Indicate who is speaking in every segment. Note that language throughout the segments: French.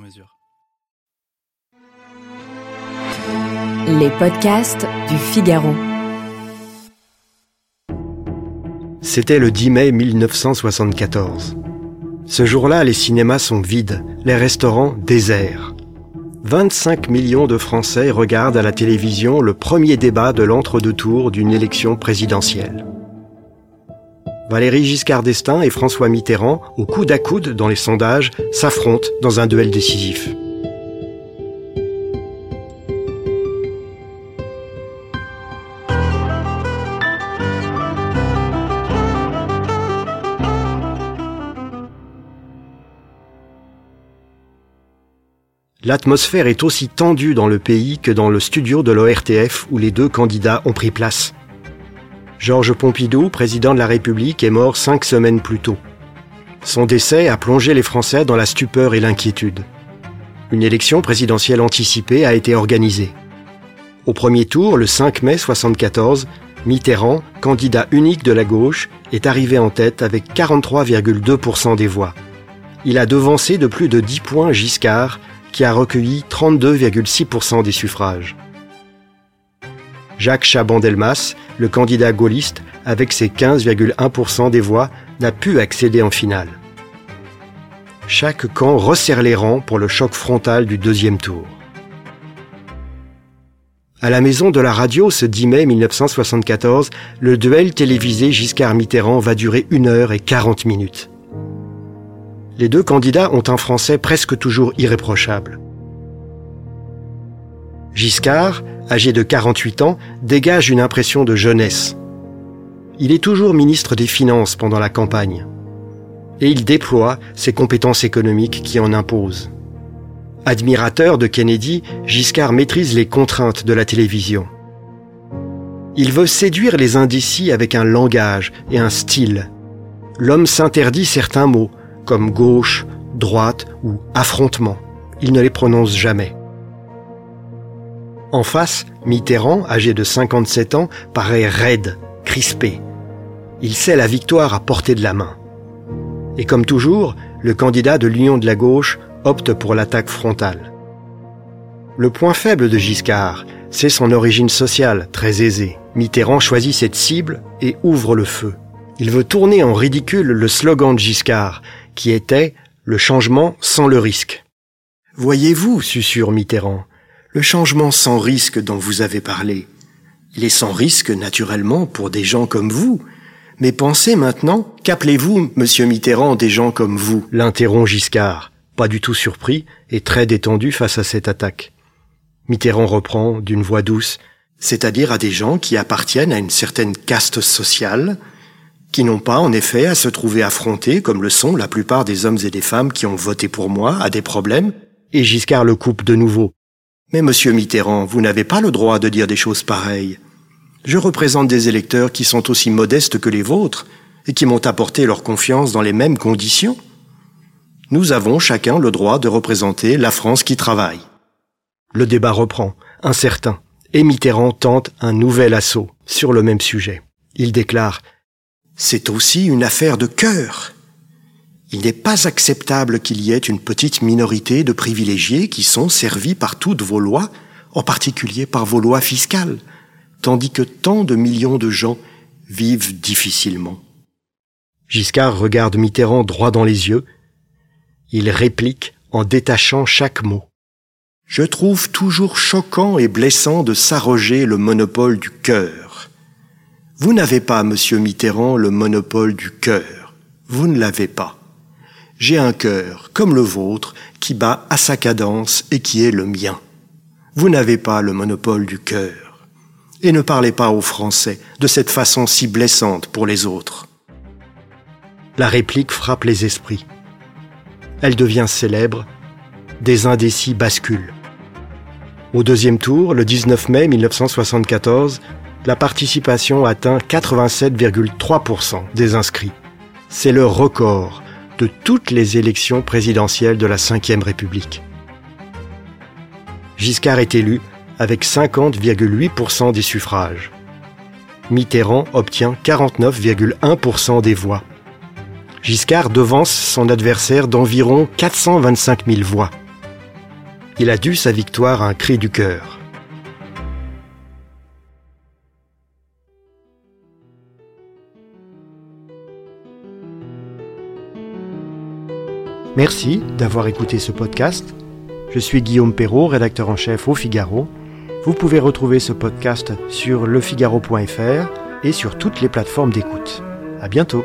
Speaker 1: mesure.
Speaker 2: Les podcasts du Figaro.
Speaker 3: C'était le 10 mai 1974. Ce jour-là, les cinémas sont vides, les restaurants déserts. 25 millions de Français regardent à la télévision le premier débat de l'entre-deux tours d'une élection présidentielle. Valéry Giscard d'Estaing et François Mitterrand, au coude à coude dans les sondages, s'affrontent dans un duel décisif. L'atmosphère est aussi tendue dans le pays que dans le studio de l'ORTF où les deux candidats ont pris place. Georges Pompidou, président de la République, est mort cinq semaines plus tôt. Son décès a plongé les Français dans la stupeur et l'inquiétude. Une élection présidentielle anticipée a été organisée. Au premier tour, le 5 mai 1974, Mitterrand, candidat unique de la gauche, est arrivé en tête avec 43,2% des voix. Il a devancé de plus de 10 points Giscard, qui a recueilli 32,6% des suffrages. Jacques Chaban-Delmas, le candidat gaulliste, avec ses 15,1% des voix, n'a pu accéder en finale. Chaque camp resserre les rangs pour le choc frontal du deuxième tour. À la maison de la radio ce 10 mai 1974, le duel télévisé Giscard-Mitterrand va durer une heure et 40 minutes les deux candidats ont un français presque toujours irréprochable. Giscard, âgé de 48 ans, dégage une impression de jeunesse. Il est toujours ministre des Finances pendant la campagne. Et il déploie ses compétences économiques qui en imposent. Admirateur de Kennedy, Giscard maîtrise les contraintes de la télévision. Il veut séduire les indécis avec un langage et un style. L'homme s'interdit certains mots, comme gauche, droite ou affrontement. Il ne les prononce jamais. En face, Mitterrand, âgé de 57 ans, paraît raide, crispé. Il sait la victoire à portée de la main. Et comme toujours, le candidat de l'Union de la gauche opte pour l'attaque frontale. Le point faible de Giscard, c'est son origine sociale, très aisée. Mitterrand choisit cette cible et ouvre le feu. Il veut tourner en ridicule le slogan de Giscard, qui était le changement sans le risque. Voyez-vous, susurre Mitterrand, le changement sans risque dont vous avez parlé. Il est sans risque, naturellement, pour des gens comme vous. Mais pensez maintenant, qu'appelez-vous, monsieur Mitterrand, des gens comme vous l'interrompt Giscard, pas du tout surpris et très détendu face à cette attaque. Mitterrand reprend d'une voix douce, c'est-à-dire à des gens qui appartiennent à une certaine caste sociale, qui n'ont pas en effet à se trouver affrontés, comme le sont la plupart des hommes et des femmes qui ont voté pour moi, à des problèmes, et Giscard le coupe de nouveau. Mais monsieur Mitterrand, vous n'avez pas le droit de dire des choses pareilles. Je représente des électeurs qui sont aussi modestes que les vôtres, et qui m'ont apporté leur confiance dans les mêmes conditions. Nous avons chacun le droit de représenter la France qui travaille. Le débat reprend, incertain, et Mitterrand tente un nouvel assaut sur le même sujet. Il déclare c'est aussi une affaire de cœur. Il n'est pas acceptable qu'il y ait une petite minorité de privilégiés qui sont servis par toutes vos lois, en particulier par vos lois fiscales, tandis que tant de millions de gens vivent difficilement. Giscard regarde Mitterrand droit dans les yeux. Il réplique en détachant chaque mot. Je trouve toujours choquant et blessant de s'arroger le monopole du cœur. Vous n'avez pas, monsieur Mitterrand, le monopole du cœur. Vous ne l'avez pas. J'ai un cœur, comme le vôtre, qui bat à sa cadence et qui est le mien. Vous n'avez pas le monopole du cœur. Et ne parlez pas aux Français de cette façon si blessante pour les autres. La réplique frappe les esprits. Elle devient célèbre des indécis basculent. Au deuxième tour, le 19 mai 1974, la participation atteint 87,3% des inscrits. C'est le record de toutes les élections présidentielles de la Ve République. Giscard est élu avec 50,8% des suffrages. Mitterrand obtient 49,1% des voix. Giscard devance son adversaire d'environ 425 000 voix. Il a dû sa victoire à un cri du cœur. Merci d'avoir écouté ce podcast. Je suis Guillaume Perrault, rédacteur en chef au Figaro. Vous pouvez retrouver ce podcast sur lefigaro.fr et sur toutes les plateformes d'écoute. À bientôt.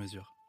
Speaker 1: mesure.